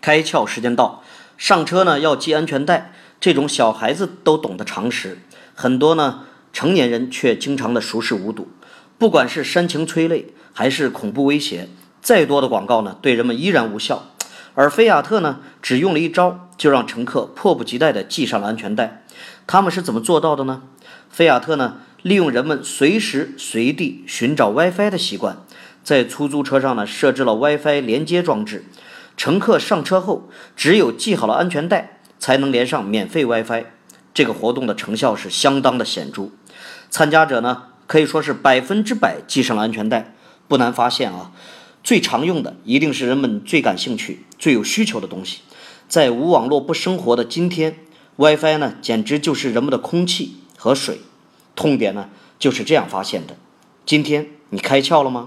开窍时间到，上车呢要系安全带，这种小孩子都懂的常识，很多呢成年人却经常的熟视无睹。不管是煽情催泪，还是恐怖威胁，再多的广告呢，对人们依然无效。而菲亚特呢，只用了一招，就让乘客迫不及待地系上了安全带。他们是怎么做到的呢？菲亚特呢，利用人们随时随地寻找 WiFi 的习惯，在出租车上呢设置了 WiFi 连接装置。乘客上车后，只有系好了安全带，才能连上免费 WiFi。这个活动的成效是相当的显著，参加者呢可以说是百分之百系上了安全带。不难发现啊。最常用的一定是人们最感兴趣、最有需求的东西。在无网络不生活的今天，WiFi 呢简直就是人们的空气和水。痛点呢就是这样发现的。今天你开窍了吗？